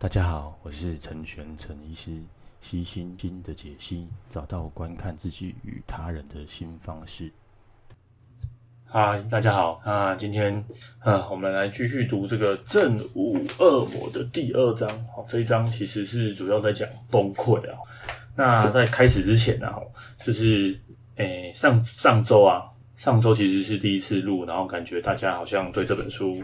大家好，我是陈玄陈医师，悉心经的解析，找到观看自己与他人的新方式。嗨，大家好，那今天啊，我们来继续读这个《正午恶魔》的第二章。好，这一章其实是主要在讲崩溃啊。那在开始之前呢，就是诶，上上周啊。上周其实是第一次录，然后感觉大家好像对这本书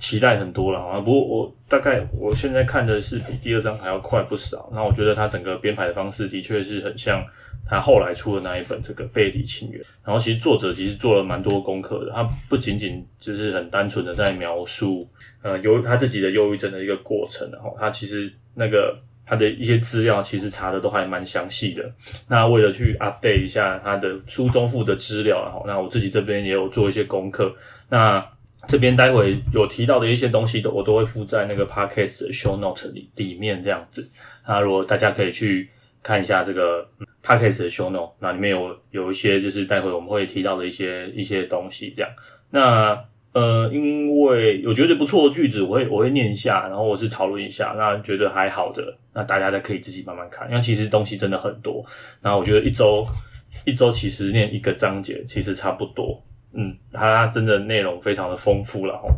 期待很多了啊。不过我大概我现在看的是比第二章还要快不少。那我觉得他整个编排的方式的确是很像他后来出的那一本这个《背离情缘》。然后其实作者其实做了蛮多功课的，他不仅仅就是很单纯的在描述呃忧他自己的忧郁症的一个过程，然后他其实那个。他的一些资料其实查的都还蛮详细的。那为了去 update 一下他的书中附的资料，然后那我自己这边也有做一些功课。那这边待会有提到的一些东西，都我都会附在那个 podcast 的 show note 里里面这样子。那如果大家可以去看一下这个 podcast 的 show note，那里面有有一些就是待会我们会提到的一些一些东西这样。那呃，因为有觉得不错的句子，我会我会念一下，然后我是讨论一下，那觉得还好的，那大家再可以自己慢慢看，因为其实东西真的很多。然后我觉得一周一周其实念一个章节其实差不多，嗯，它真的内容非常的丰富了齁。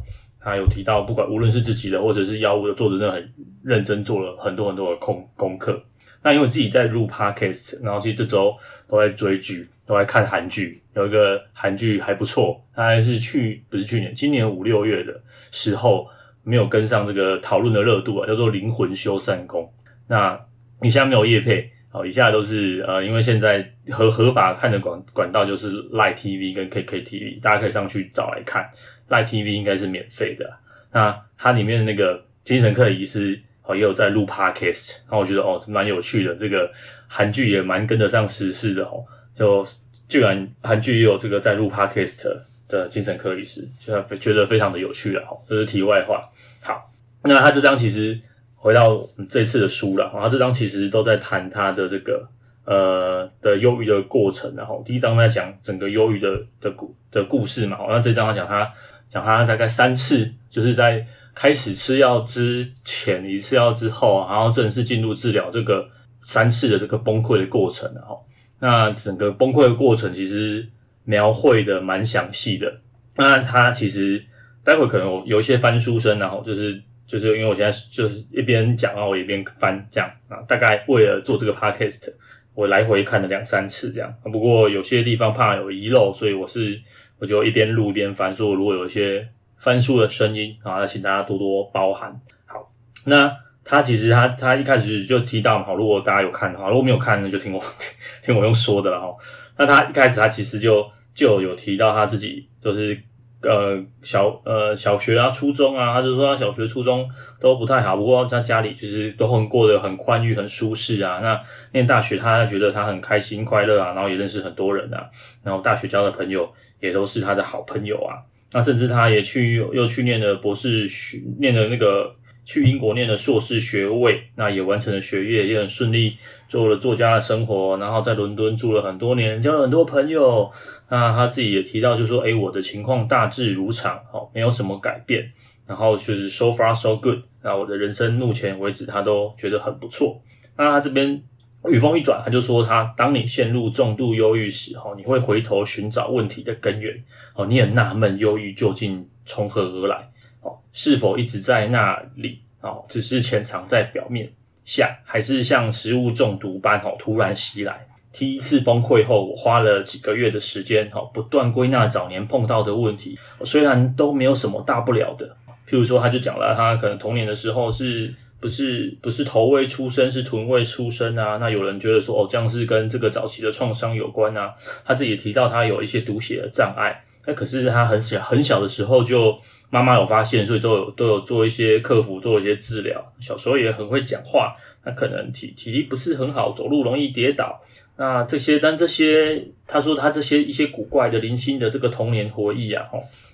他有提到，不管无论是自己的或者是药物的，作者真的很认真做了很多很多的功功课。那因为自己在录 podcast，然后其实这周都在追剧，都在看韩剧。有一个韩剧还不错，它还是去不是去年，今年五六月的时候没有跟上这个讨论的热度啊，叫做《灵魂修缮工》。那以下没有业配，好，以下都是呃，因为现在合合法看的管管道就是 Line TV 跟 KKTV，大家可以上去找来看。Line TV 应该是免费的，那它里面的那个精神科医师。也有在录 podcast，然后我觉得哦，蛮有趣的。这个韩剧也蛮跟得上时事的哦。就居然韩剧也有这个在录 podcast 的精神科医师，就觉得非常的有趣了哈。这是题外话。好，那他这章其实回到这次的书了，他这章其实都在谈他的这个呃的忧郁的过程，然后第一章在讲整个忧郁的的故的故事嘛。那这章他讲他讲他大概三次，就是在。开始吃药之前，一次药之后，然后正式进入治疗这个三次的这个崩溃的过程，然后那整个崩溃的过程其实描绘的蛮详细的。那他其实待会可能有有一些翻书声，然后就是就是因为我现在就是一边讲，然后我一边翻这样啊。大概为了做这个 podcast，我来回看了两三次这样。不过有些地方怕有遗漏，所以我是我就一边录一边翻，说如果有一些。翻书的声音啊，请大家多多包涵。好，那他其实他他一开始就提到好，如果大家有看的话，如果没有看，那就听我 听我用说的了哈。那他一开始他其实就就有提到他自己就是呃小呃小学啊、初中啊，他就说他小学、初中都不太好，不过他家里其实都很过得很宽裕、很舒适啊。那念大学，他觉得他很开心、快乐啊，然后也认识很多人啊，然后大学交的朋友也都是他的好朋友啊。那甚至他也去又去念了博士学，念了那个去英国念了硕士学位，那也完成了学业，也很顺利做了作家的生活，然后在伦敦住了很多年，交了很多朋友。那他自己也提到，就说：“诶，我的情况大致如常，哦，没有什么改变。然后就是 so far so good。那我的人生目前为止，他都觉得很不错。那他这边。”语锋一转，他就说他：“他当你陷入重度忧郁时，哈，你会回头寻找问题的根源，哦，你很纳闷忧郁究竟从何而来，哦，是否一直在那里，哦，只是潜藏在表面下，还是像食物中毒般，哦，突然袭来。第一次崩溃后，我花了几个月的时间，哈，不断归纳早年碰到的问题，虽然都没有什么大不了的，譬如说，他就讲了，他可能童年的时候是。”不是不是头位出生，是臀位出生啊。那有人觉得说，哦，这样是跟这个早期的创伤有关啊。他自己提到他有一些读写的障碍，那可是他很小很小的时候就妈妈有发现，所以都有都有做一些克服，做一些治疗。小时候也很会讲话，那可能体体力不是很好，走路容易跌倒。那这些，但这些他说他这些一些古怪的零星的这个童年回忆啊，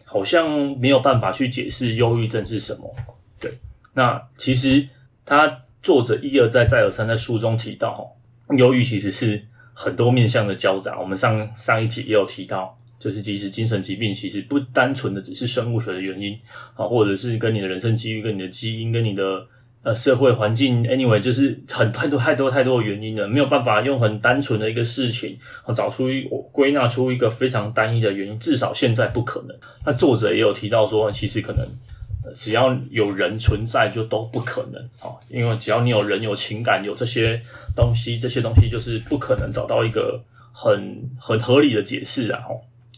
好像没有办法去解释忧郁症是什么。对，那其实。他作者一而再再而三在书中提到，哈，忧郁其实是很多面向的交杂。我们上上一集也有提到，就是即使精神疾病其实不单纯的只是生物学的原因，啊，或者是跟你的人生机遇、跟你的基因、跟你的呃社会环境，anyway，就是很太多太多太多的原因了，没有办法用很单纯的一个事情啊，找出一归纳出一个非常单一的原因，至少现在不可能。那作者也有提到说，其实可能只要有人存在，就都不可能啊，因为只要你有人有情感有这些东西，这些东西就是不可能找到一个很很合理的解释啊。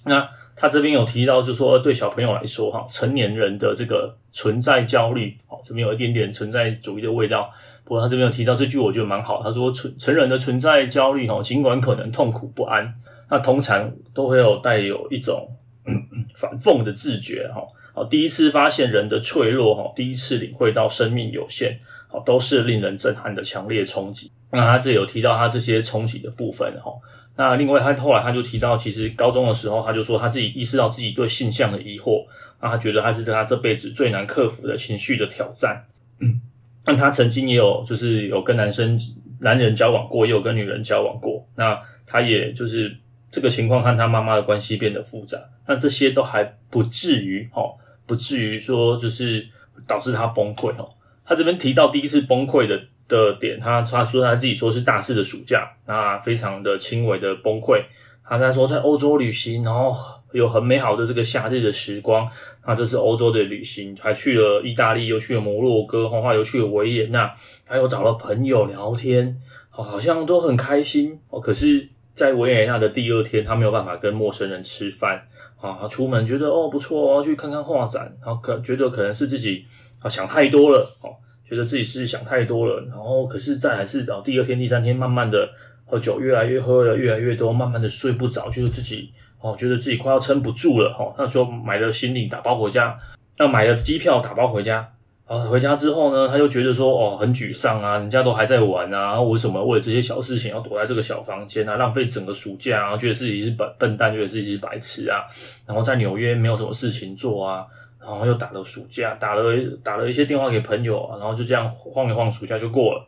那他这边有提到，就是说对小朋友来说，哈，成年人的这个存在焦虑，哦，这边有一点点存在主义的味道。不过他这边有提到这句，我觉得蛮好。他说，成成人的存在焦虑，哈，尽管可能痛苦不安，那通常都会有带有一种 反讽的自觉，哈。好，第一次发现人的脆弱，哈，第一次领会到生命有限，好，都是令人震撼的强烈冲击。那他这有提到他这些冲击的部分，哈。那另外，他后来他就提到，其实高中的时候，他就说他自己意识到自己对性向的疑惑，那他觉得他是在他这辈子最难克服的情绪的挑战。嗯，那他曾经也有就是有跟男生、男人交往过，也有跟女人交往过。那他也就是这个情况和他妈妈的关系变得复杂。那这些都还不至于齁，不至于说就是导致他崩溃哦。他这边提到第一次崩溃的。的点，他他说他自己说是大四的暑假，那非常的轻微的崩溃。他在说在欧洲旅行，然后有很美好的这个夏日的时光。那这是欧洲的旅行，还去了意大利，又去了摩洛哥，后来又去了维也纳，他又找了朋友聊天，好像都很开心。哦，可是，在维也纳的第二天，他没有办法跟陌生人吃饭啊。出门觉得哦不错哦，去看看画展，然后可觉得可能是自己啊想太多了哦。觉得自己是想太多了，然后可是再来是哦，第二天、第三天，慢慢的喝酒越来越喝了，越来越多，慢慢的睡不着，觉得自己哦，觉得自己快要撑不住了哈。那时候买了行李打包回家，那买了机票打包回家，啊，回家之后呢，他就觉得说哦，很沮丧啊，人家都还在玩啊，然后为什么为了这些小事情要躲在这个小房间啊，浪费整个暑假啊，觉得自己是笨笨蛋，觉得自己是白痴啊，然后在纽约没有什么事情做啊。然后又打了暑假，打了打了一些电话给朋友，然后就这样晃一晃，暑假就过了。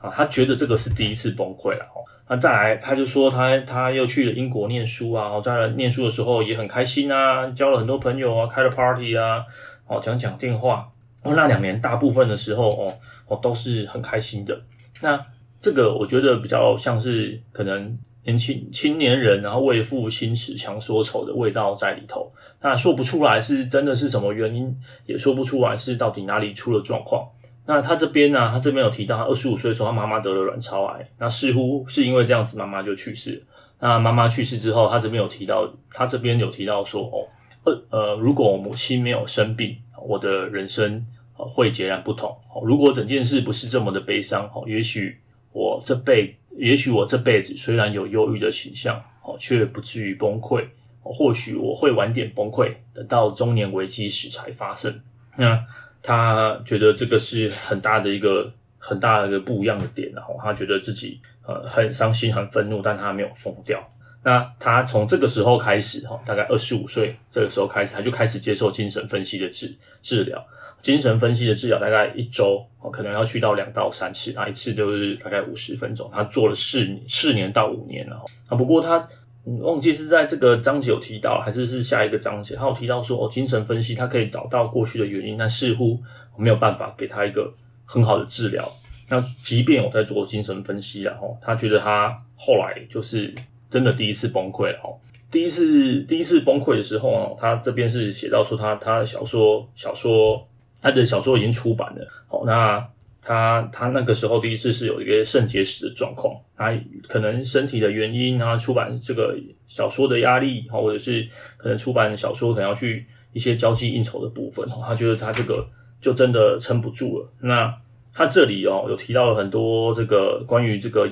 啊，他觉得这个是第一次崩溃了。哦，那再来，他就说他他又去了英国念书啊，然后在念书的时候也很开心啊，交了很多朋友啊，开了 party 啊，哦，讲讲电话。哦，那两年大部分的时候，哦哦都是很开心的。那这个我觉得比较像是可能。年轻青年人，然后为赋新词强说愁的味道在里头，那说不出来是真的是什么原因，也说不出来是到底哪里出了状况。那他这边呢、他这边有提到，他二十五岁的时候，他妈妈得了卵巢癌，那似乎是因为这样子，妈妈就去世。那妈妈去世之后，他这边有提到，他这边有提到说，哦，呃呃，如果母亲没有生病，我的人生会截然不同。如果整件事不是这么的悲伤，也许我这辈。也许我这辈子虽然有忧郁的倾向，哦，却不至于崩溃。或许我会晚点崩溃，等到中年危机时才发生。那他觉得这个是很大的一个很大的一个不一样的点，然后他觉得自己呃很伤心、很愤怒，但他没有疯掉。那他从这个时候开始，哈，大概二十五岁这个时候开始，他就开始接受精神分析的治治疗。精神分析的治疗大概一周，可能要去到两到三次，那一次就是大概五十分钟。他做了四四年到五年了，啊，不过他忘记是在这个章节有提到，还是是下一个章节，他有提到说，哦，精神分析他可以找到过去的原因，但似乎没有办法给他一个很好的治疗。那即便我在做精神分析，然后他觉得他后来就是真的第一次崩溃了，哦，第一次第一次崩溃的时候呢，他这边是写到说他他的小说小说。他的小说已经出版了，好，那他他那个时候第一次是有一个肾结石的状况，他可能身体的原因，然后出版这个小说的压力，或者是可能出版小说可能要去一些交际应酬的部分，他觉得他这个就真的撑不住了。那他这里哦有提到了很多这个关于这个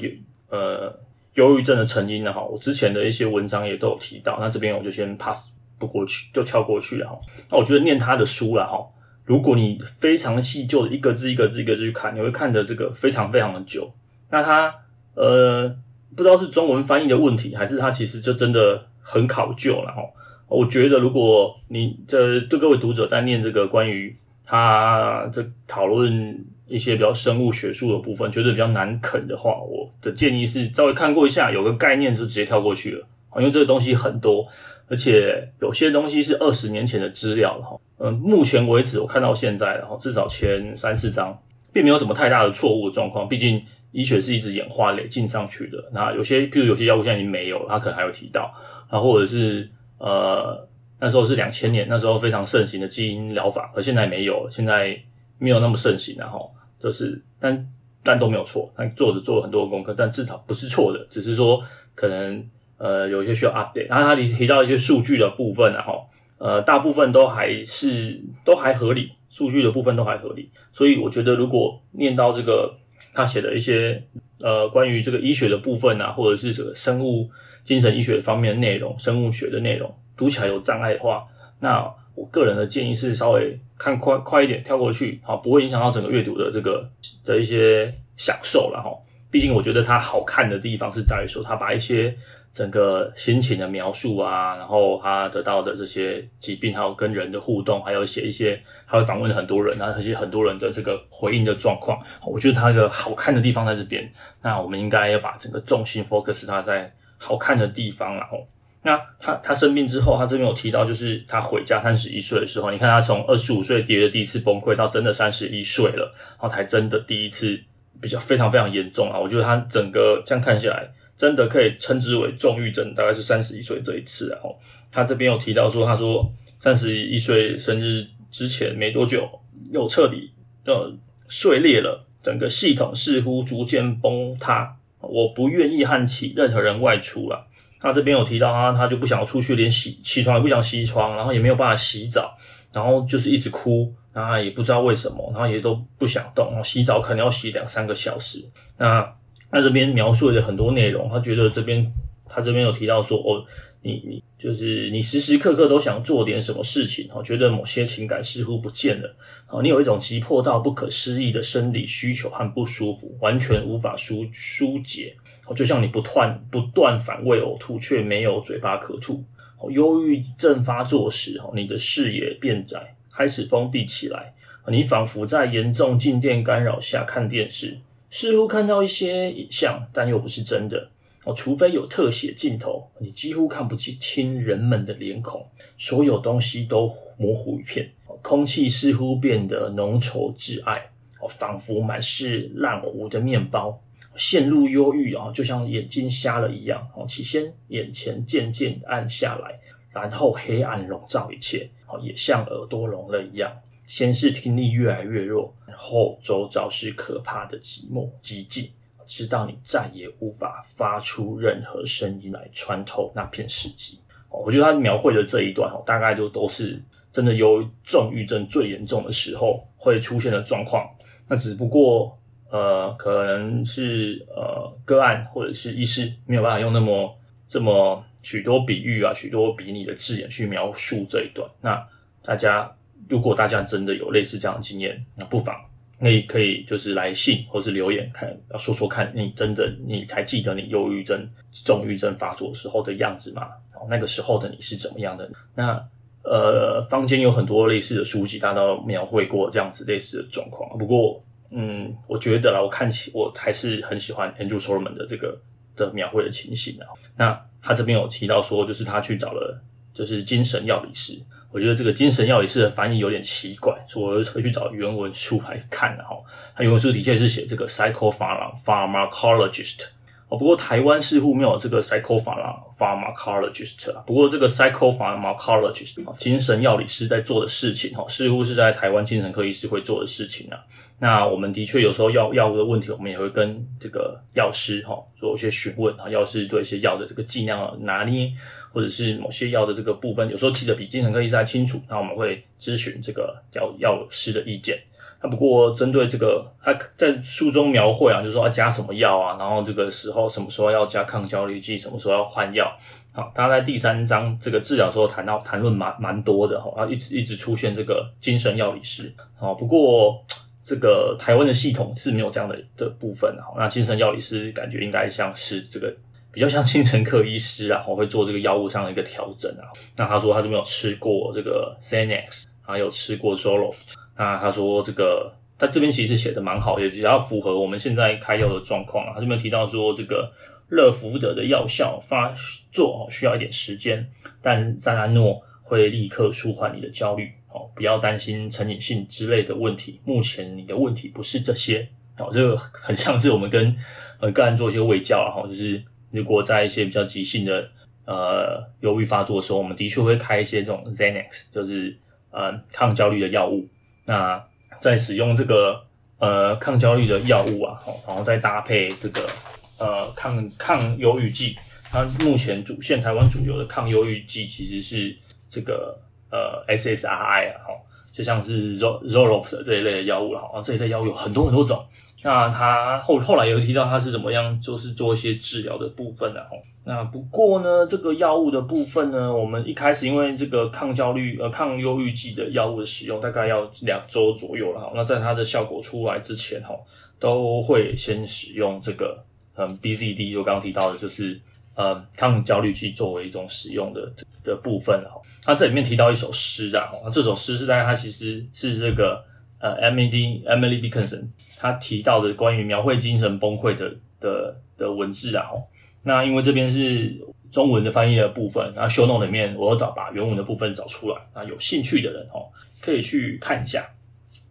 呃忧郁症的成因的哈，我之前的一些文章也都有提到，那这边我就先 pass 不过去，就跳过去了哈。那我觉得念他的书了哈。如果你非常细究一个字一个字一个字去看，你会看的这个非常非常的久。那他呃，不知道是中文翻译的问题，还是他其实就真的很考究了哈。我觉得如果你这对各位读者在念这个关于他这讨论一些比较生物学术的部分，觉得比较难啃的话，我的建议是稍微看过一下，有个概念就直接跳过去了。因为这个东西很多，而且有些东西是二十年前的资料了哈。嗯，目前为止我看到现在，然后至少前三四章并没有什么太大的错误的状况。毕竟医学是一直演化累进上去的。那有些，譬如有些药物现在已经没有了，他可能还有提到，然后或者是呃那时候是两千年，那时候非常盛行的基因疗法，而现在没有，现在没有那么盛行了哈。就是但但都没有错，他作者做了很多功课，但至少不是错的，只是说可能呃有一些需要 update。然后他提提到一些数据的部分，然后呃大部分都还是都还合理，数据的部分都还合理。所以我觉得如果念到这个他写的一些呃关于这个医学的部分啊，或者是这个生物精神医学方面的内容、生物学的内容读起来有障碍的话，那我个人的建议是稍微看快快一点跳过去，好，不会影响到整个阅读的这个的一些享受了哈。毕竟我觉得它好看的地方是在于说，它把一些整个心情的描述啊，然后他得到的这些疾病，还有跟人的互动，还有写一些他会访问很多人，然后这些很多人的这个回应的状况，我觉得它一个好看的地方在这边。那我们应该要把整个重心 focus 它在好看的地方，然后。那他他生病之后，他这边有提到，就是他回家三十一岁的时候，你看他从二十五岁跌的第一次崩溃，到真的三十一岁了，然后才真的第一次比较非常非常严重啊！我觉得他整个这样看下来，真的可以称之为重郁症，大概是三十一岁这一次。然后他这边有提到说，他说三十一岁生日之前没多久，又彻底呃碎裂了，整个系统似乎逐渐崩塌。我不愿意和其任何人外出了。他这边有提到他，他就不想出去，连洗起床也不想洗床，然后也没有办法洗澡，然后就是一直哭，然后也不知道为什么，然后也都不想动，然后洗澡可能要洗两三个小时。那那这边描述了很多内容，他觉得这边他这边有提到说，哦，你你就是你时时刻刻都想做点什么事情，哦，觉得某些情感似乎不见了，哦，你有一种急迫到不可思议的生理需求和不舒服，完全无法疏疏解。就像你不断不断反胃呕吐，却没有嘴巴可吐。忧郁症发作时，你的视野变窄，开始封闭起来。你仿佛在严重静电干扰下看电视，似乎看到一些影像，但又不是真的。哦除非有特写镜头，你几乎看不清人们的脸孔，所有东西都模糊一片。空气似乎变得浓稠窒碍，仿佛满是烂糊的面包。陷入忧郁啊，就像眼睛瞎了一样哦。起先眼前渐渐暗下来，然后黑暗笼罩一切哦，也像耳朵聋了一样。先是听力越来越弱，然后周遭是可怕的寂寞寂静，直到你再也无法发出任何声音来穿透那片死寂。哦，我觉得他描绘的这一段哦，大概就都是真的有重郁症最严重的时候会出现的状况。那只不过。呃，可能是呃个案或者是医师没有办法用那么这么许多比喻啊，许多比拟的字眼去描述这一段。那大家如果大家真的有类似这样的经验，那不妨可以可以就是来信或是留言看，要说说看你真的你还记得你忧郁症、重郁症发作时候的样子吗？那个时候的你是怎么样的？那呃，坊间有很多类似的书籍，大家都描绘过这样子类似的状况。不过。嗯，我觉得啦，我看起我还是很喜欢 Andrew Solomon 的这个的描绘的情形啊。那他这边有提到说，就是他去找了就是精神药理师。我觉得这个精神药理师的翻译有点奇怪，所以我就会去找原文书来看的哈。他原文书的确是写这个 psychopharmacologist。哦，不过台湾似乎没有这个 psychopharmacologist 啊。不过这个 psychopharmacologist 精神药理师在做的事情哈，似乎是在台湾精神科医师会做的事情啊。那我们的确有时候药药物的问题，我们也会跟这个药师哈做一些询问啊。药师对一些药的这个剂量拿捏，或者是某些药的这个部分，有时候记得比精神科医师还清楚。那我们会咨询这个药药师的意见。那不过针对这个，他在书中描绘啊，就是说要加什么药啊，然后这个时候什么时候要加抗焦虑剂，什么时候要换药。好，他在第三章这个治疗时候谈到谈论蛮蛮多的哈，然后一直一直出现这个精神药理师。好，不过这个台湾的系统是没有这样的的部分哈。那精神药理师感觉应该像是这个比较像精神科医师啊，会做这个药物上的一个调整啊。那他说他就没有吃过这个 Xanax，还有吃过 Zoloft。那他说这个，他这边其实写的蛮好，也比较符合我们现在开药的状况啊。他这边提到说，这个乐福德的药效发作需要一点时间，但赞安诺会立刻舒缓你的焦虑，哦，不要担心成瘾性之类的问题。目前你的问题不是这些哦，这个很像是我们跟呃个案做一些卫教啊，哈，就是如果在一些比较急性的呃忧郁发作的时候，我们的确会开一些这种 Xanax，就是呃抗焦虑的药物。那在使用这个呃抗焦虑的药物啊，然后再搭配这个呃抗抗忧郁剂。它目前主线台湾主流的抗忧郁剂其实是这个呃 SSRI 啊，好，就像是 Zoloft 这一类的药物了啊，这一类药物有很多很多种。那他后后来有提到他是怎么样，就是做一些治疗的部分的哈。那不过呢，这个药物的部分呢，我们一开始因为这个抗焦虑呃抗忧郁剂的药物的使用大概要两周左右了哈。那在它的效果出来之前哈，都会先使用这个嗯 BZD，就刚刚提到的就是。呃，抗焦虑剂作为一种使用的的部分哈，他这里面提到一首诗啊，这首诗是在它其实是这个呃 Emily Emily Dickinson 他提到的关于描绘精神崩溃的的的文字啊哈。那因为这边是中文的翻译的部分，然后 show No 里面我找把原文的部分找出来，那有兴趣的人哈可以去看一下。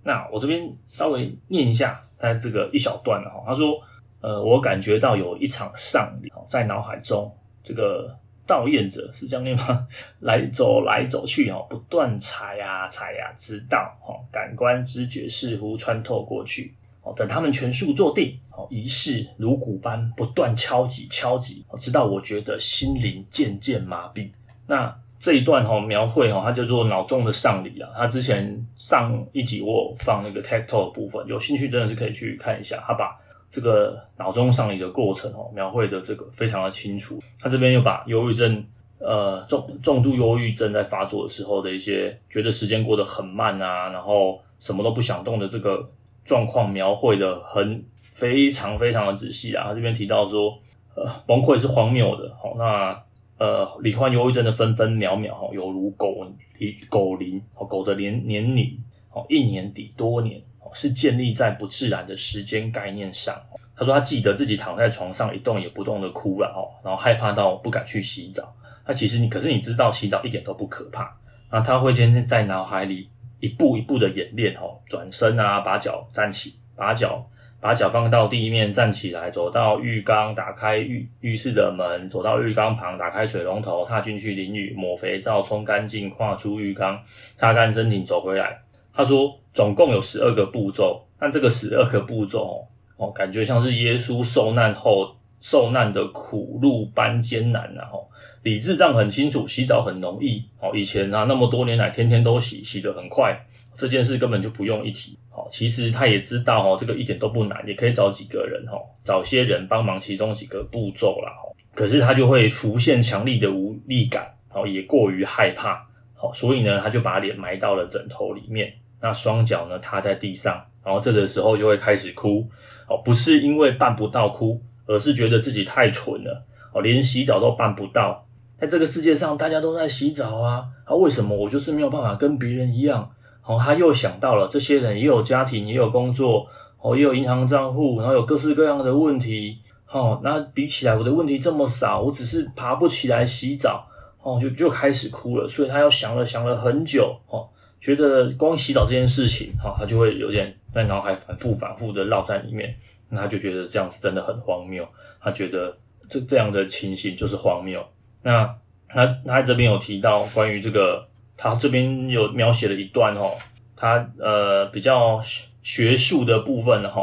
那我这边稍微念一下他这个一小段哈，他说。呃，我感觉到有一场丧礼在脑海中，这个悼唁者是这样念吗？来走来走去哦，不断踩呀踩呀，直到哦感官知觉似乎穿透过去哦，等他们全数坐定哦，仪式如鼓般不断敲击敲击，直到我觉得心灵渐渐麻痹。那这一段哈描绘哈，它叫做脑中的丧礼啊。他之前上一集我有放那个 tech talk 的部分，有兴趣真的是可以去看一下，他把。这个脑中丧礼的过程哦，描绘的这个非常的清楚。他这边又把忧郁症，呃，重重度忧郁症在发作的时候的一些觉得时间过得很慢啊，然后什么都不想动的这个状况描绘的很非常非常的仔细啊。他这边提到说，呃，崩溃是荒谬的，好，那呃，罹患忧郁症的分分秒秒哈，犹如狗狗龄，狗的年年龄，哦，一年抵多年。是建立在不自然的时间概念上。他说他记得自己躺在床上一动也不动的哭了哦，然后害怕到不敢去洗澡。那其实你，可是你知道洗澡一点都不可怕。那他会先在脑海里一步一步的演练哦，转身啊，把脚站起，把脚把脚放到地面站起来，走到浴缸，打开浴浴室的门，走到浴缸旁，打开水龙头，踏进去淋浴，抹肥皂，冲干净，跨出浴缸，擦干身体，走回来。他说，总共有十二个步骤，但这个十二个步骤哦，感觉像是耶稣受难后受难的苦路般艰难，然后理智上很清楚，洗澡很容易哦。以前啊，那么多年来天天都洗，洗得很快，这件事根本就不用一提。哦，其实他也知道哦，这个一点都不难，也可以找几个人哦，找些人帮忙其中几个步骤啦。可是他就会浮现强力的无力感，哦，也过于害怕，好，所以呢，他就把脸埋到了枕头里面。那双脚呢，踏在地上，然后这个时候就会开始哭，哦，不是因为办不到哭，而是觉得自己太蠢了，哦，连洗澡都办不到。在这个世界上，大家都在洗澡啊，啊，为什么我就是没有办法跟别人一样？哦，他又想到了，这些人也有家庭，也有工作，哦，也有银行账户，然后有各式各样的问题，哦，那比起来我的问题这么少，我只是爬不起来洗澡，哦，就就开始哭了。所以他又想了想了很久，哦。觉得光洗澡这件事情，哈，他就会有点在脑海反复反复的绕在里面，那他就觉得这样子真的很荒谬，他觉得这这样的情形就是荒谬。那他他这边有提到关于这个，他这边有描写了一段哈，他呃比较学术的部分哈，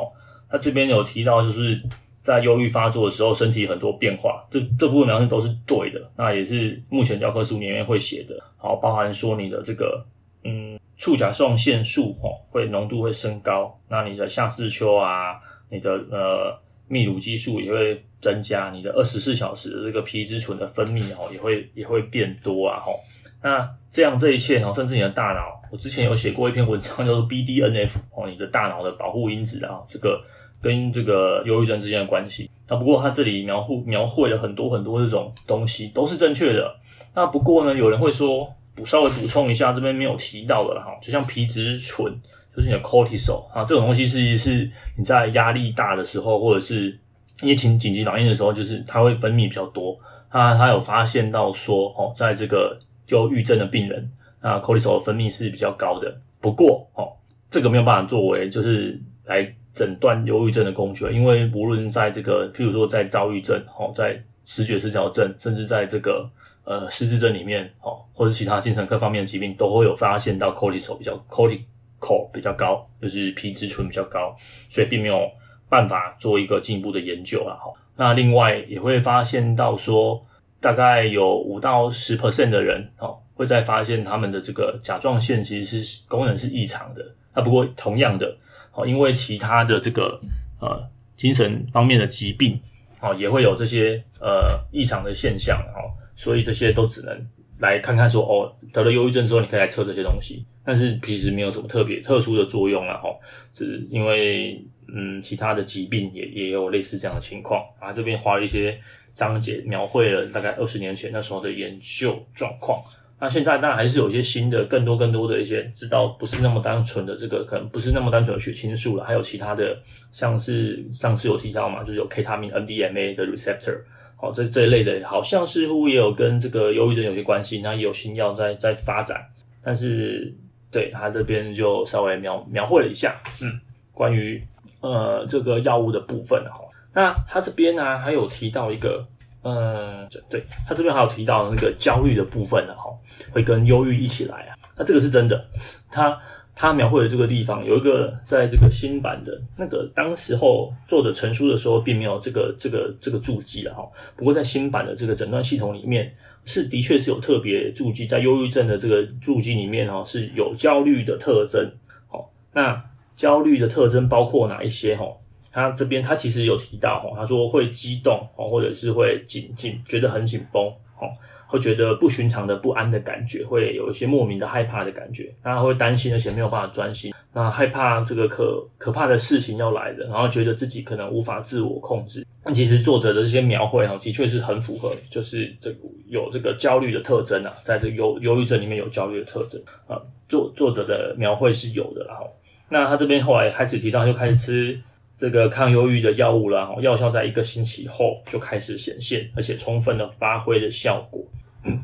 他这边有提到就是在忧郁发作的时候，身体很多变化，这这部分描述都是对的，那也是目前教科书里面会写的，好，包含说你的这个。嗯，促甲状腺素吼会浓度会升高，那你的下视丘啊，你的呃泌乳激素也会增加，你的二十四小时的这个皮质醇的分泌哦也会也会变多啊吼。那这样这一切吼，甚至你的大脑，我之前有写过一篇文章叫做 BDNF 哦，你的大脑的保护因子啊，这个跟这个忧郁症之间的关系。那不过它这里描绘描绘了很多很多这种东西都是正确的。那不过呢，有人会说。补稍微补充一下，这边没有提到的了哈，就像皮质醇，就是你的 cortisol 啊，这种东西是是你在压力大的时候，或者是一些紧急反应的时候，就是它会分泌比较多。他他有发现到说，哦，在这个忧郁症的病人，那 cortisol 分泌是比较高的。不过哦，这个没有办法作为就是来诊断忧郁症的工具，因为无论在这个譬如说在躁郁症哦，在失觉失调症，甚至在这个呃失智症里面哦，或者其他精神科方面的疾病，都会有发现到 cortisol 比较 cortisol 比较高，就是皮质醇比较高，所以并没有办法做一个进一步的研究了哈。那另外也会发现到说，大概有五到十 percent 的人哦，会再发现他们的这个甲状腺其实是功能是异常的。那不过同样的哦，因为其他的这个呃精神方面的疾病哦，也会有这些呃异常的现象哦，所以这些都只能来看看说哦，得了忧郁症之后，你可以来测这些东西，但是其实没有什么特别特殊的作用了哦，只因为嗯其他的疾病也也有类似这样的情况啊，这边花了一些章节描绘了大概二十年前那时候的研究状况。那现在当然还是有一些新的、更多、更多的一些知道，不是那么单纯的这个，可能不是那么单纯的血清素了，还有其他的，像是上次有提到嘛，就是有 K 他命 MDMA 的 receptor，好，这这一类的，好像似乎也有跟这个忧郁症有些关系，那也有新药在在发展，但是对他这边就稍微描描绘了一下，嗯，关于呃这个药物的部分哈，那他这边呢、还有提到一个。嗯，对，他这边还有提到那个焦虑的部分呢，哈，会跟忧郁一起来啊。那这个是真的，他他描绘的这个地方有一个，在这个新版的那个当时候做的成书的时候，并没有这个这个这个注记了哈。不过在新版的这个诊断系统里面，是的确是有特别注记，在忧郁症的这个注记里面哈，是有焦虑的特征。好，那焦虑的特征包括哪一些哈？他这边他其实有提到哈，他说会激动哦，或者是会紧紧，觉得很紧绷哦，会觉得不寻常的不安的感觉，会有一些莫名的害怕的感觉，那会担心而且没有办法专心，那害怕这个可可怕的事情要来了，然后觉得自己可能无法自我控制。那其实作者的这些描绘哈，的确是很符合，就是这有这个焦虑的特征啊，在这个忧忧郁症里面有焦虑的特征啊，作作者的描绘是有的，然后那他这边后来开始提到，就开始吃。这个抗忧郁的药物啦，药效在一个星期后就开始显现，而且充分的发挥的效果。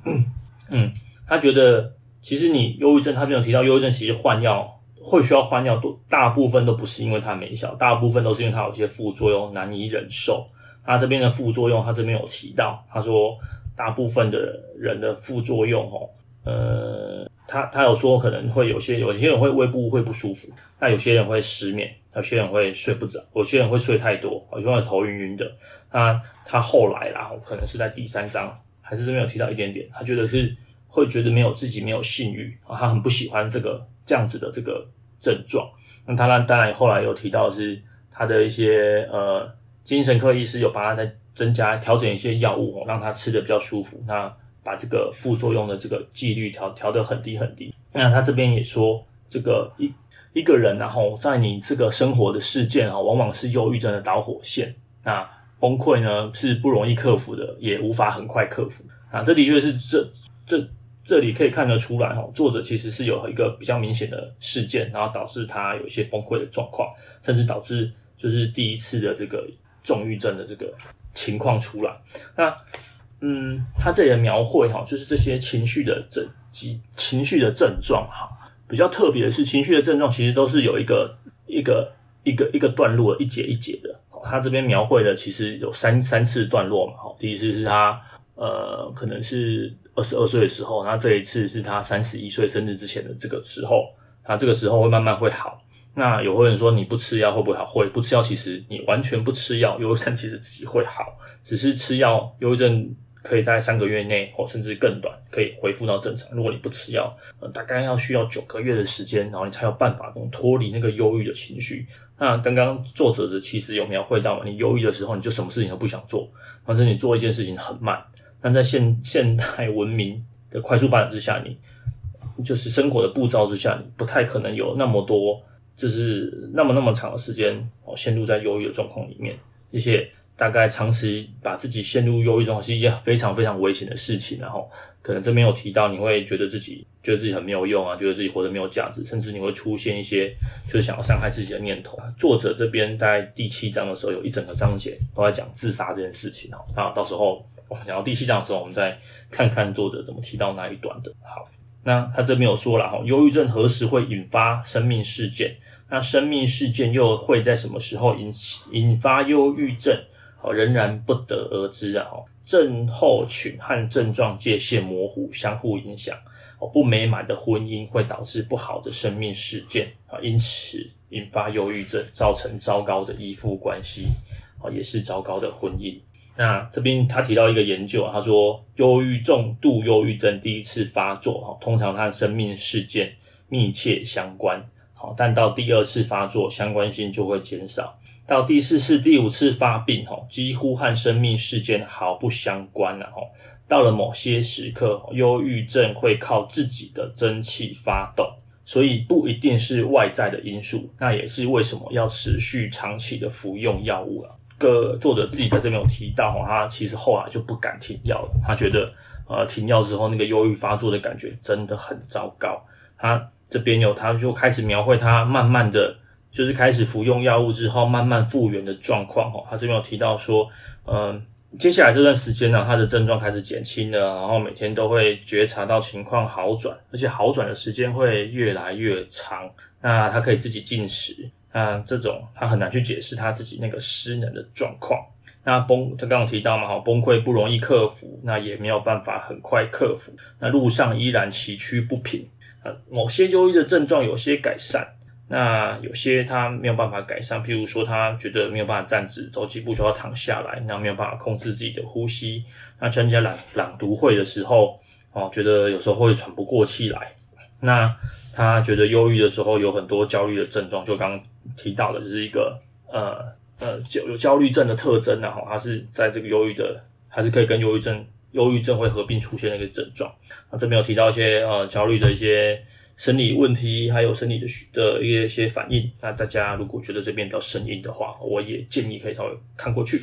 嗯，他觉得其实你忧郁症，他没有提到忧郁症，其实换药会需要换药，多大部分都不是因为它没效，大部分都是因为它有些副作用难以忍受。他这边的副作用，他这边有提到，他说大部分的人的副作用，哦，呃，他他有说可能会有些有些人会胃部会不舒服，那有些人会失眠。有些人会睡不着，有些人会睡太多，有些人会头晕晕的。那他后来啦，可能是在第三章，还是这边有提到一点点，他觉得是会觉得没有自己没有性欲啊，他很不喜欢这个这样子的这个症状。那他当然后来有提到是他的一些呃精神科医师有帮他再增加调整一些药物，让他吃的比较舒服。那把这个副作用的这个几率调调得很低很低。那他这边也说这个一。一个人，然后在你这个生活的事件啊，往往是忧郁症的导火线。那崩溃呢，是不容易克服的，也无法很快克服。啊，这的确是这这这里可以看得出来哈，作者其实是有一个比较明显的事件，然后导致他有些崩溃的状况，甚至导致就是第一次的这个重郁症的这个情况出来。那嗯，他这里的描绘哈，就是这些情绪的症及情绪的症状哈。比较特别的是，情绪的症状其实都是有一个一个一个一个段落，一节一节的。他这边描绘的其实有三三次段落嘛。第一次是他呃，可能是二十二岁的时候，那这一次是他三十一岁生日之前的这个时候，他这个时候会慢慢会好。那有会人说你不吃药会不会好？会，不吃药其实你完全不吃药，忧郁症其实自己会好，只是吃药忧郁症。可以在三个月内，或甚至更短，可以恢复到正常。如果你不吃药，呃，大概要需要九个月的时间，然后你才有办法能脱离那个忧郁的情绪。那刚刚作者的其实有描绘到嘛，你忧郁的时候，你就什么事情都不想做，反正你做一件事情很慢。但在现现代文明的快速发展之下，你就是生活的步骤之下，你不太可能有那么多，就是那么那么长的时间哦，陷入在忧郁的状况里面，一些。大概长期把自己陷入忧郁中是一件非常非常危险的事情，然后可能这边有提到，你会觉得自己觉得自己很没有用啊，觉得自己活得没有价值，甚至你会出现一些就是想要伤害自己的念头。作者这边在第七章的时候有一整个章节都在讲自杀这件事情哦。那到时候我们讲到第七章的时候，我们再看看作者怎么提到那一段的。好，那他这边有说了哈，忧郁症何时会引发生命事件？那生命事件又会在什么时候引起引发忧郁症？哦，仍然不得而知啊！哦，症候群和症状界限模糊，相互影响。哦，不美满的婚姻会导致不好的生命事件啊，因此引发忧郁症，造成糟糕的依附关系，啊，也是糟糕的婚姻。那这边他提到一个研究，他说，忧郁重度忧郁症第一次发作，哈，通常和生命事件密切相关，好，但到第二次发作，相关性就会减少。到第四次、第五次发病，吼，几乎和生命事件毫不相关了，吼。到了某些时刻，忧郁症会靠自己的真气发动，所以不一定是外在的因素。那也是为什么要持续长期的服用药物了。个作者自己在这边有提到，他其实后来就不敢停药了。他觉得，呃，停药之后那个忧郁发作的感觉真的很糟糕。他这边有，他就开始描绘他慢慢的。就是开始服用药物之后，慢慢复原的状况哈。他这边有提到说，嗯，接下来这段时间呢，他的症状开始减轻了，然后每天都会觉察到情况好转，而且好转的时间会越来越长。那他可以自己进食，那这种他很难去解释他自己那个失能的状况。那崩，他刚刚提到嘛，哈，崩溃不容易克服，那也没有办法很快克服，那路上依然崎岖不平。啊，某些忧郁的症状有些改善。那有些他没有办法改善，譬如说他觉得没有办法站直，走几步就要躺下来，那没有办法控制自己的呼吸。那参加朗朗读会的时候，哦，觉得有时候会喘不过气来。那他觉得忧郁的时候有很多焦虑的症状，就刚提到的，就是一个呃呃焦有焦虑症的特征，然后他是在这个忧郁的，还是可以跟忧郁症忧郁症会合并出现的一个症状。那这边有提到一些呃焦虑的一些。生理问题，还有生理的的一些反应。那大家如果觉得这边比较生硬的话，我也建议可以稍微看过去。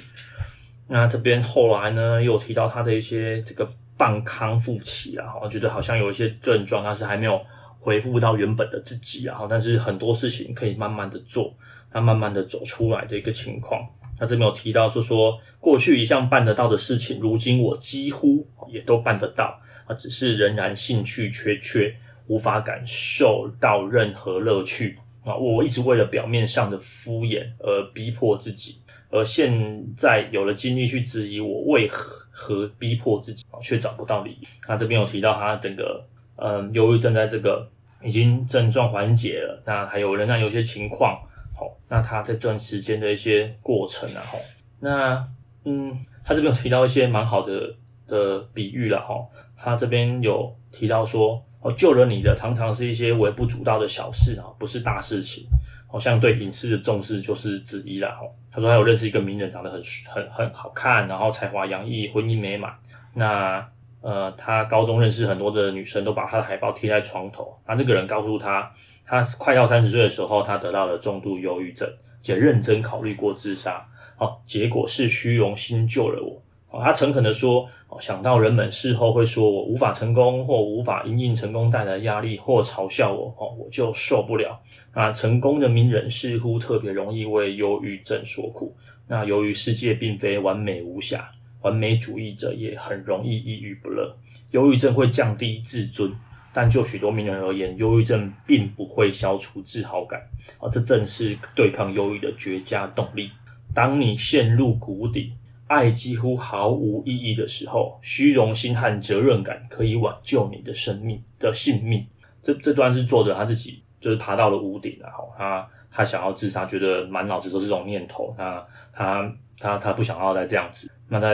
那这边后来呢，又提到他的一些这个半康复期啊，我觉得好像有一些症状，但是还没有恢复到原本的自己啊。但是很多事情可以慢慢的做，他慢慢的走出来的一个情况。他这边有提到说说，过去一向办得到的事情，如今我几乎也都办得到啊，只是仍然兴趣缺缺。无法感受到任何乐趣啊！我一直为了表面上的敷衍而逼迫自己，而现在有了精力去质疑我为何逼迫自己，却找不到理由。他这边有提到，他整个嗯，忧郁症在这个已经症状缓解了，那还有仍然有些情况，好，那他在这段时间的一些过程啊，哈，那嗯，他这边有提到一些蛮好的的比喻了，哈，他这边有提到说。哦，救了你的常常是一些微不足道的小事啊，不是大事情。好像对隐私的重视就是之一啦。哦，他说他有认识一个名人，长得很很很好看，然后才华洋溢，婚姻美满。那呃，他高中认识很多的女生，都把他的海报贴在床头。那这个人告诉他，他快要三十岁的时候，他得到了重度忧郁症，且认真考虑过自杀。好，结果是虚荣心救了我。哦，他诚恳地说：“哦，想到人们事后会说我无法成功，或无法因应成功带来压力，或嘲笑我，哦，我就受不了。那成功的名人似乎特别容易为忧郁症所苦。那由于世界并非完美无瑕，完美主义者也很容易抑郁不乐。忧郁症会降低自尊，但就许多名人而言，忧郁症并不会消除自豪感。啊，这正是对抗忧郁的绝佳动力。当你陷入谷底。”爱几乎毫无意义的时候，虚荣心和责任感可以挽救你的生命的性命。这这段是作者他自己就是爬到了屋顶，然后他他想要自杀，觉得满脑子都是这种念头。那他他他不想要再这样子。那他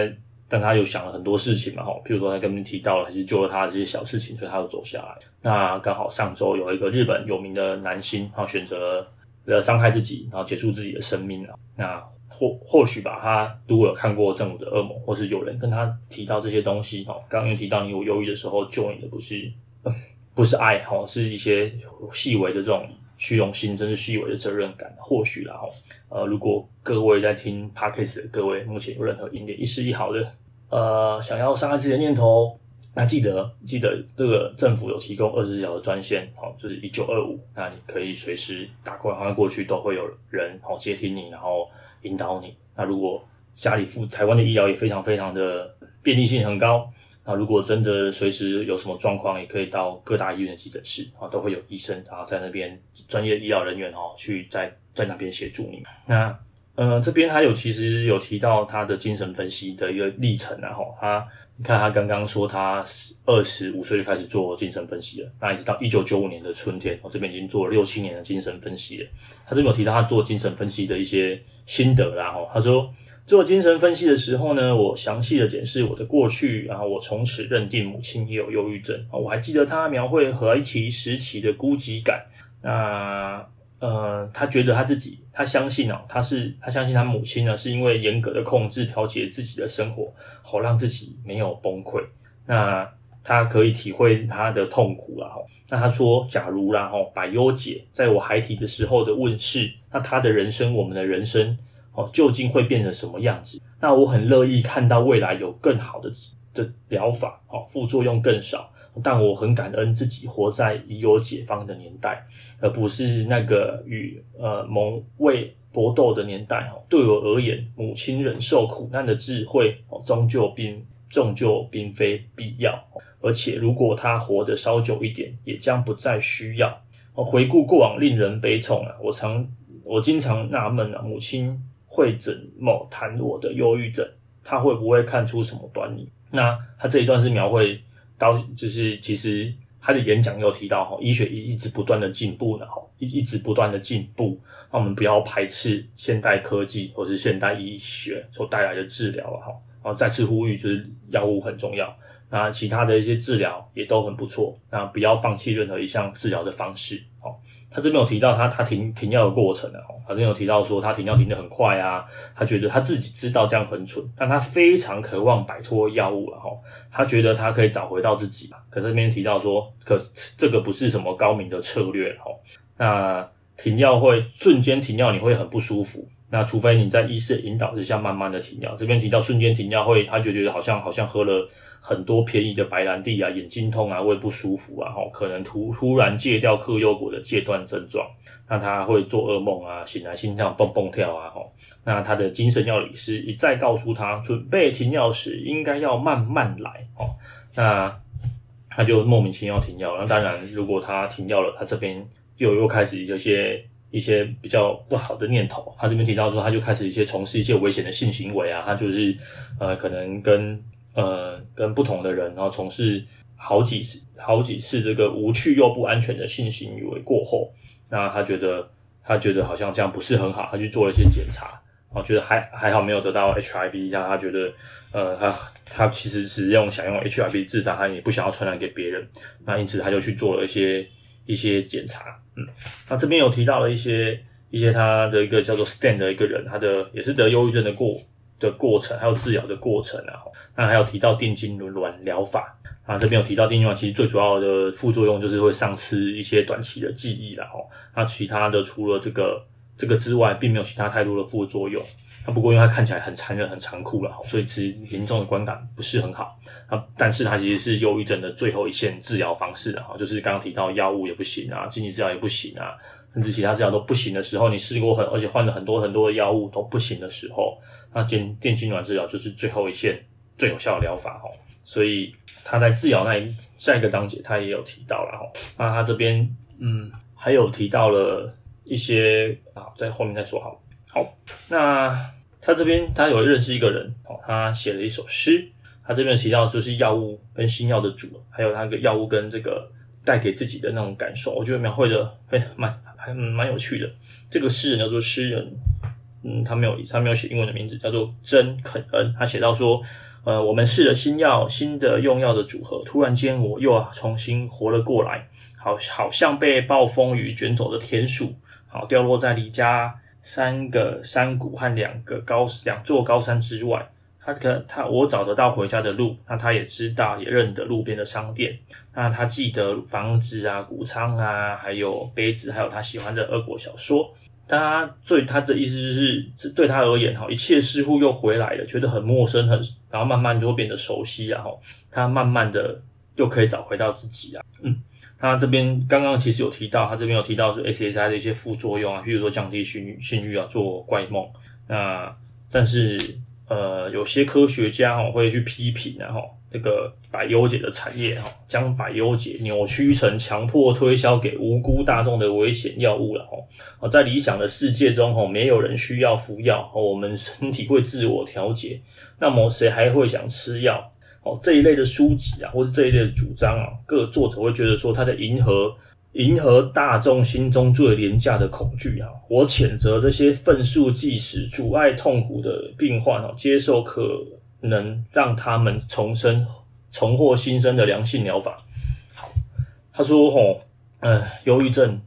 但他又想了很多事情嘛，哈，譬如说他跟你提到了，还是救了他的这些小事情，所以他又走下来。那刚好上周有一个日本有名的男星，他选择了伤害自己，然后结束自己的生命了。那或或许吧，他如果有看过《正午的噩梦》，或是有人跟他提到这些东西，哦，刚刚又提到你有忧郁的时候，救你的不是，不是爱，哈，是一些细微的这种虚荣心，真是细微的责任感。或许啦，哈，呃，如果各位在听 Podcast 的各位，目前有任何一点一丝一毫的，呃，想要伤害自己的念头，那记得记得这个政府有提供二十四小时专线，好，就是一九二五，那你可以随时打过来，过去都会有人好接听你，然后。引导你。那如果家里附台湾的医疗也非常非常的便利性很高，那如果真的随时有什么状况，也可以到各大医院的急诊室啊，都会有医生然后在那边专业医疗人员哦去在在那边协助你。那呃这边还有其实有提到他的精神分析的一个历程啊，哈，他你看他刚刚说他二十五岁就开始做精神分析了，那一直到一九九五年的春天，我这边已经做了六七年的精神分析了。他这边有提到他做精神分析的一些心得啦，哦，他说。做精神分析的时候呢，我详细的检视我的过去，然后我从此认定母亲也有忧郁症。我还记得他描绘孩提时期的孤寂感。那呃，他觉得他自己，他相信哦，他是他相信他母亲呢，是因为严格的控制调节自己的生活，好让自己没有崩溃。那他可以体会他的痛苦了哈。那他说，假如然后百忧解在我孩提的时候的问世，那他的人生，我们的人生。哦，究竟会变成什么样子？那我很乐意看到未来有更好的的疗法，哦，副作用更少。但我很感恩自己活在已有解放的年代，而不是那个与呃蒙昧搏斗的年代。哦，对我而言，母亲忍受苦难的智慧，哦，终究并终究并非必要。而且，如果她活得稍久一点，也将不再需要。回顾过往，令人悲痛啊！我常我经常纳闷啊，母亲。会怎么谈我的忧郁症？他会不会看出什么端倪？那他这一段是描绘到，就是其实他的演讲有提到哈，医学一一直不断的进步，呢一一直不断的进步。那我们不要排斥现代科技或是现代医学所带来的治疗了哈。然后再次呼吁，就是药物很重要，那其他的一些治疗也都很不错。那不要放弃任何一项治疗的方式。他这边有提到他他停停药的过程的哦，他这边有提到说他停药停得很快啊，他觉得他自己知道这样很蠢，但他非常渴望摆脱药物了哈，他觉得他可以找回到自己，可这边提到说，可这个不是什么高明的策略哈，那停药会瞬间停药，你会很不舒服。那除非你在医师引导之下慢慢的停药，这边提到瞬间停药会，他就觉得好像好像喝了很多便宜的白兰地啊，眼睛痛啊，胃不舒服啊，吼，可能突突然戒掉克优果的戒断症状，那他会做噩梦啊，醒来心跳蹦蹦跳啊，吼，那他的精神药理师一再告诉他，准备停药时应该要慢慢来，哦，那他就莫名其妙停药，那当然如果他停药了，他这边又又开始有些。一些比较不好的念头，他这边提到说，他就开始一些从事一些危险的性行为啊，他就是呃，可能跟呃跟不同的人，然后从事好几次好几次这个无趣又不安全的性行为过后，那他觉得他觉得好像这样不是很好，他去做了一些检查，然后觉得还还好没有得到 HIV，让他觉得呃他他其实是用想用 HIV 自杀，他也不想要传染给别人，那因此他就去做了一些。一些检查，嗯，那这边有提到了一些一些他的一个叫做 Stan 的一个人，他的也是得忧郁症的过的过程，还有治疗的过程啊。那还有提到电痉挛疗法，啊，这边有提到电痉挛其实最主要的副作用就是会丧失一些短期的记忆啦。哦，那其他的除了这个这个之外，并没有其他太多的副作用。那不过因为它看起来很残忍、很残酷了，所以其实民众的观感不是很好。啊，但是它其实是忧郁症的最后一线治疗方式啊，就是刚刚提到药物也不行啊，经济治疗也不行啊，甚至其他治疗都不行的时候，你试过很而且换了很多很多的药物都不行的时候，那电电痉挛治疗就是最后一线最有效的疗法哈。所以他在治疗那一下一个章节他也有提到了哈。那他这边嗯还有提到了一些啊，在后面再说好。好，那。他这边他有认识一个人哦，他写了一首诗。他这边提到就是药物跟新药的主，还有他个药物跟这个带给自己的那种感受，我觉得描绘的非蛮还蛮有趣的。这个诗人叫做诗人，嗯，他没有他没有写英文的名字，叫做珍肯恩。他写到说，呃，我们试了新药，新的用药的组合，突然间我又重新活了过来，好好像被暴风雨卷走的田鼠，好掉落在离家。三个山谷和两个高两座高山之外，他可他我找得到回家的路。那他也知道，也认得路边的商店。那他记得房子啊、谷仓啊，还有杯子，还有他喜欢的俄国小说。他最他的意思就是，对他而言，哈，一切似乎又回来了，觉得很陌生，很，然后慢慢就会变得熟悉，然后他慢慢的又可以找回到自己啊，嗯。那这边刚刚其实有提到，他这边有提到是 SSI 的一些副作用啊，比如说降低性、性欲啊，做怪梦。那但是呃，有些科学家哈会去批评然后这个百忧解的产业哈，将百忧解扭曲成强迫推销给无辜大众的危险药物了哦。在理想的世界中哈，没有人需要服药，我们身体会自我调节。那么谁还会想吃药？哦，这一类的书籍啊，或是这一类的主张啊，各作者会觉得说他在迎合。迎合大众心中最廉价的恐惧啊！我谴责这些愤怒即时阻碍痛苦的病患啊，接受可能让他们重生、重获新生的良性疗法。好，他说：“吼，嗯，忧郁症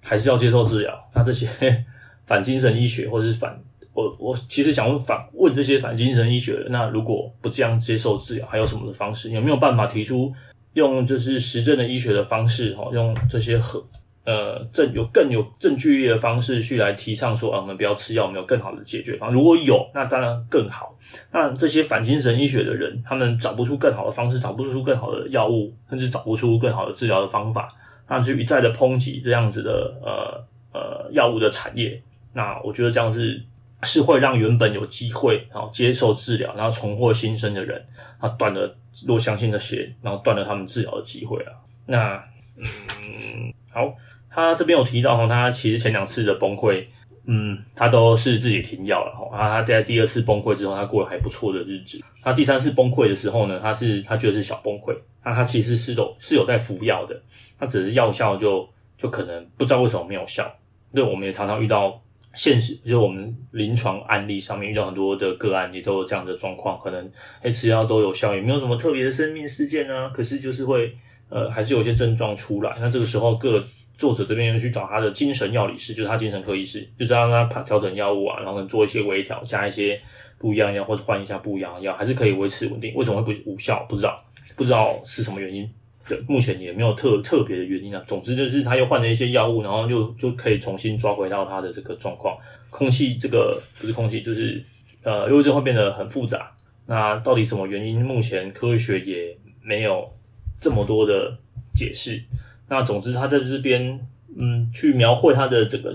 还是要接受治疗。那这些 反精神医学，或是反我，我其实想问反问这些反精神医学的，那如果不这样接受治疗，还有什么的方式？有没有办法提出？”用就是实证的医学的方式，哈，用这些和呃证有更有证据力的方式去来提倡说啊，我们不要吃药，我们有更好的解决方。如果有，那当然更好。那这些反精神医学的人，他们找不出更好的方式，找不出更好的药物，甚至找不出更好的治疗的方法，那就一再的抨击这样子的呃呃药物的产业。那我觉得这样是是会让原本有机会然后接受治疗，然后重获新生的人，他断了。若相信的血，然后断了他们治疗的机会啊。那，嗯，好，他这边有提到哈，他其实前两次的崩溃，嗯，他都是自己停药了哈。他在第二次崩溃之后，他过了还不错的日子。他第三次崩溃的时候呢，他是他觉得是小崩溃，那他其实是有是有在服药的，他只是药效就就可能不知道为什么没有效。对，我们也常常遇到。现实就是我们临床案例上面遇到很多的个案，也都有这样的状况，可能哎吃药都有效，也没有什么特别的生命事件啊，可是就是会呃还是有些症状出来。那这个时候各作者这边又去找他的精神药理师，就是他精神科医师，就是让他调整药物啊，然后做一些微调，加一些不一样药，或者换一下不一样的药，还是可以维持稳定。为什么会不无效？不知道，不知道是什么原因。目前也没有特特别的原因啊。总之就是他又换了一些药物，然后又就可以重新抓回到他的这个状况。空气这个不是空气，就是呃，忧郁症会变得很复杂。那到底什么原因？目前科学也没有这么多的解释。那总之他在这边嗯，去描绘他的这个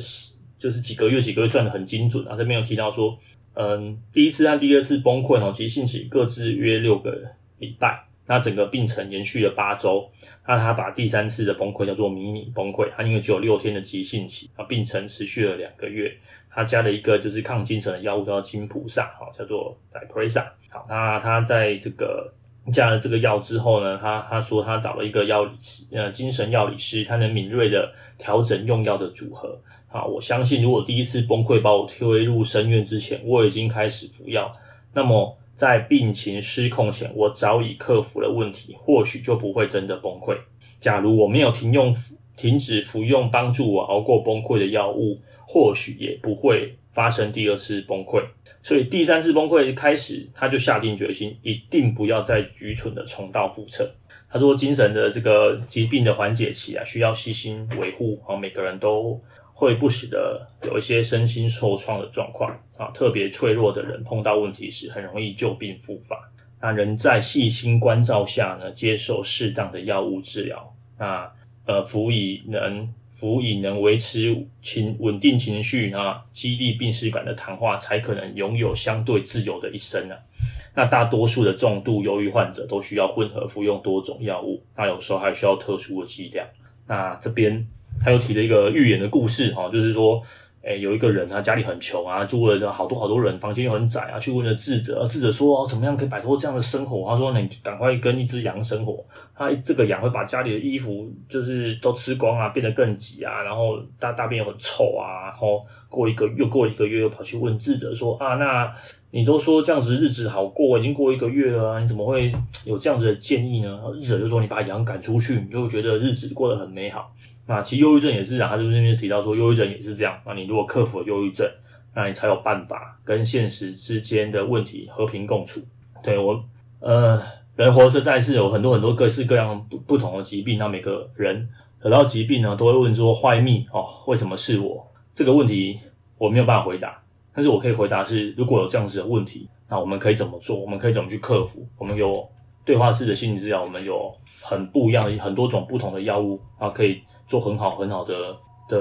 就是几个月几个月算的很精准啊。这边有提到说，嗯，第一次和第二次崩溃哦，其实兴起各自约六个礼拜。那整个病程延续了八周，那他把第三次的崩溃叫做迷你崩溃，他因为只有六天的急性期，啊，病程持续了两个月，他加了一个就是抗精神的药物叫金普萨，好，叫做 Depresa，好，那他在这个加了这个药之后呢，他他说他找了一个药理师，呃，精神药理师，他能敏锐的调整用药的组合，啊，我相信如果第一次崩溃把我推入深渊之前，我已经开始服药，那么。在病情失控前，我早已克服了问题，或许就不会真的崩溃。假如我没有停用、停止服用帮助我熬过崩溃的药物，或许也不会发生第二次崩溃。所以第三次崩溃开始，他就下定决心，一定不要再愚蠢的重蹈覆辙。他说，精神的这个疾病的缓解期啊，需要细心维护，好，每个人都。会不时的有一些身心受创的状况啊，特别脆弱的人碰到问题时，很容易旧病复发。那人在细心关照下呢，接受适当的药物治疗，那呃，辅以能辅以能维持情稳定情绪啊，激励病史感的谈话，才可能拥有相对自由的一生呢。那大多数的重度忧郁患者都需要混合服用多种药物，那有时候还需要特殊的剂量。那这边。他又提了一个寓言的故事，哈，就是说，诶，有一个人他家里很穷啊，住了好多好多人，房间又很窄啊，去问了智者，智者说，怎么样可以摆脱这样的生活？他说，你赶快跟一只羊生活，他这个羊会把家里的衣服就是都吃光啊，变得更挤啊，然后大大便又很臭啊，然后过一个又过一个月，又跑去问智者说，啊，那你都说这样子日子好过，已经过一个月了啊，你怎么会有这样子的建议呢？日者就说，你把羊赶出去，你就会觉得日子过得很美好。那其实忧郁症也是啊，他这边提到说，忧郁症也是这样。那你如果克服了忧郁症，那你才有办法跟现实之间的问题和平共处。对我，呃，人活着在世有很多很多各式各样不不同的疾病，那每个人得到疾病呢，都会问说坏命哦，为什么是我？”这个问题我没有办法回答，但是我可以回答是：如果有这样子的问题，那我们可以怎么做？我们可以怎么去克服？我们有对话式的心理治疗，我们有很不一样的很多种不同的药物啊，可以。做很好很好的的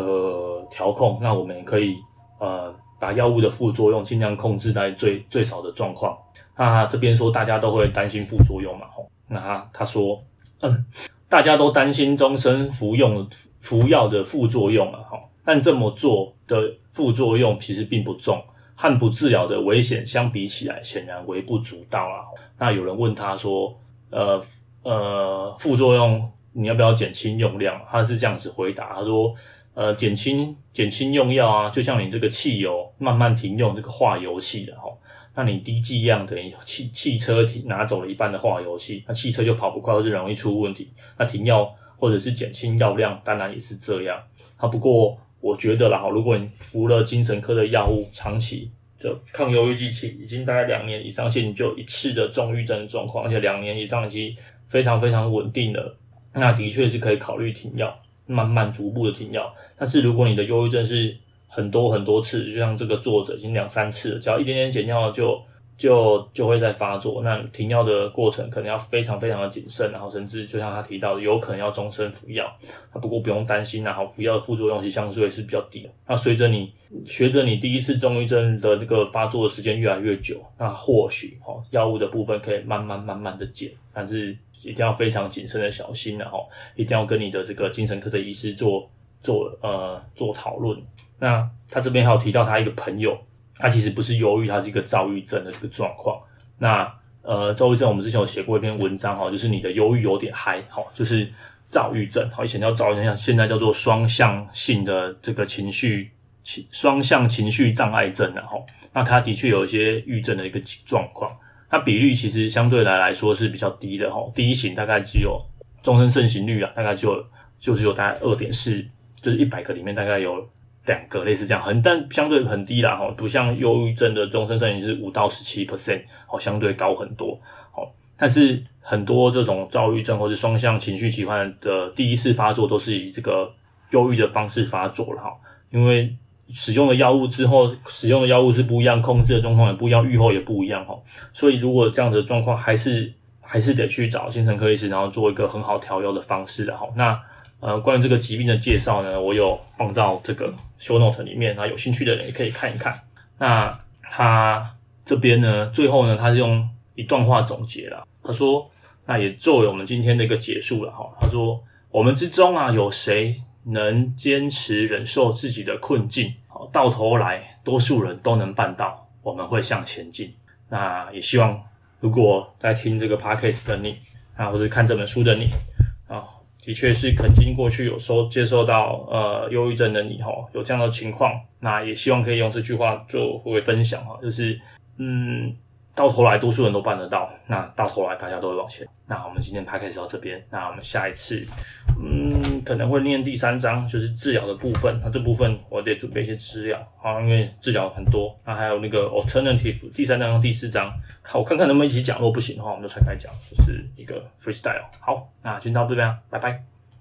调控，那我们也可以呃把药物的副作用尽量控制在最最少的状况。那这边说大家都会担心副作用嘛，吼，那他他说，嗯，大家都担心终身服用服药的副作用啊，吼，但这么做的副作用其实并不重，和不治疗的危险相比起来，显然微不足道啊。那有人问他说，呃呃，副作用你要不要减轻用量？他是这样子回答，他说。呃，减轻减轻用药啊，就像你这个汽油慢慢停用这个化油器的齁，那你低剂量等于汽汽车拿走了一半的化油器，那汽车就跑不快，或是容易出问题。那停药或者是减轻药量，当然也是这样。啊，不过我觉得啦，如果你服了精神科的药物，长期的抗忧郁剂期已经大概两年以上，现在你就一次的重郁症状况，而且两年以上已经非常非常稳定了，那的确是可以考虑停药。慢慢逐步的停药，但是如果你的忧郁症是很多很多次，就像这个作者已经两三次了，只要一点点减药就就就会再发作。那停药的过程可能要非常非常的谨慎，然后甚至就像他提到的，有可能要终身服药。他不过不用担心，然后服药的副作用其实相对是比较低的。那随着你随着你第一次中医症的那个发作的时间越来越久，那或许哦药物的部分可以慢慢慢慢的减，但是。一定要非常谨慎的小心，然后一定要跟你的这个精神科的医师做做呃做讨论。那他这边还有提到他一个朋友，他其实不是忧郁，他是一个躁郁症的这个状况。那呃，躁郁症我们之前有写过一篇文章哈，就是你的忧郁有点嗨，哈，就是躁郁症，好，以前叫躁郁症，现在叫做双向性的这个情绪情双向情绪障碍症，然后那他的确有一些郁症的一个状况。它比率其实相对来来说是比较低的哈，第一型大概只有终身盛行率啊，大概就就只有大概二点四，就是一百个里面大概有两个类似这样，很但相对很低啦哈，不像忧郁症的终身盛行是五到十七 percent，好相对高很多，好，但是很多这种躁郁症或者双向情绪疾患的第一次发作都是以这个忧郁的方式发作了哈，因为。使用的药物之后，使用的药物是不一样，控制的状况也不一样，预后也不一样哈。所以如果这样的状况，还是还是得去找精神科医师，然后做一个很好调药的方式的哈。那呃，关于这个疾病的介绍呢，我有放到这个 show note 里面，那有兴趣的人也可以看一看。那他这边呢，最后呢，他是用一段话总结了，他说，那也作为我们今天的一个结束了哈。他说，我们之中啊，有谁能坚持忍受自己的困境？好到头来，多数人都能办到。我们会向前进。那也希望，如果在听这个 podcast 的你啊，或者看这本书的你，的确是曾经过去有收接受到呃忧郁症的你哈，有这样的情况，那也希望可以用这句话做为分享哈，就是嗯。到头来，多数人都办得到。那到头来，大家都会往前。那我们今天 podcast 到这边。那我们下一次，嗯，可能会念第三章，就是治疗的部分。那这部分我得准备一些资料啊，因为治疗很多。那还有那个 alternative，第三章和第四章，看我看看能不能一起讲。如果不行的话，我们就拆开讲，就是一个 freestyle。好，那今天到这边，拜拜。